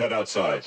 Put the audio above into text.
head outside.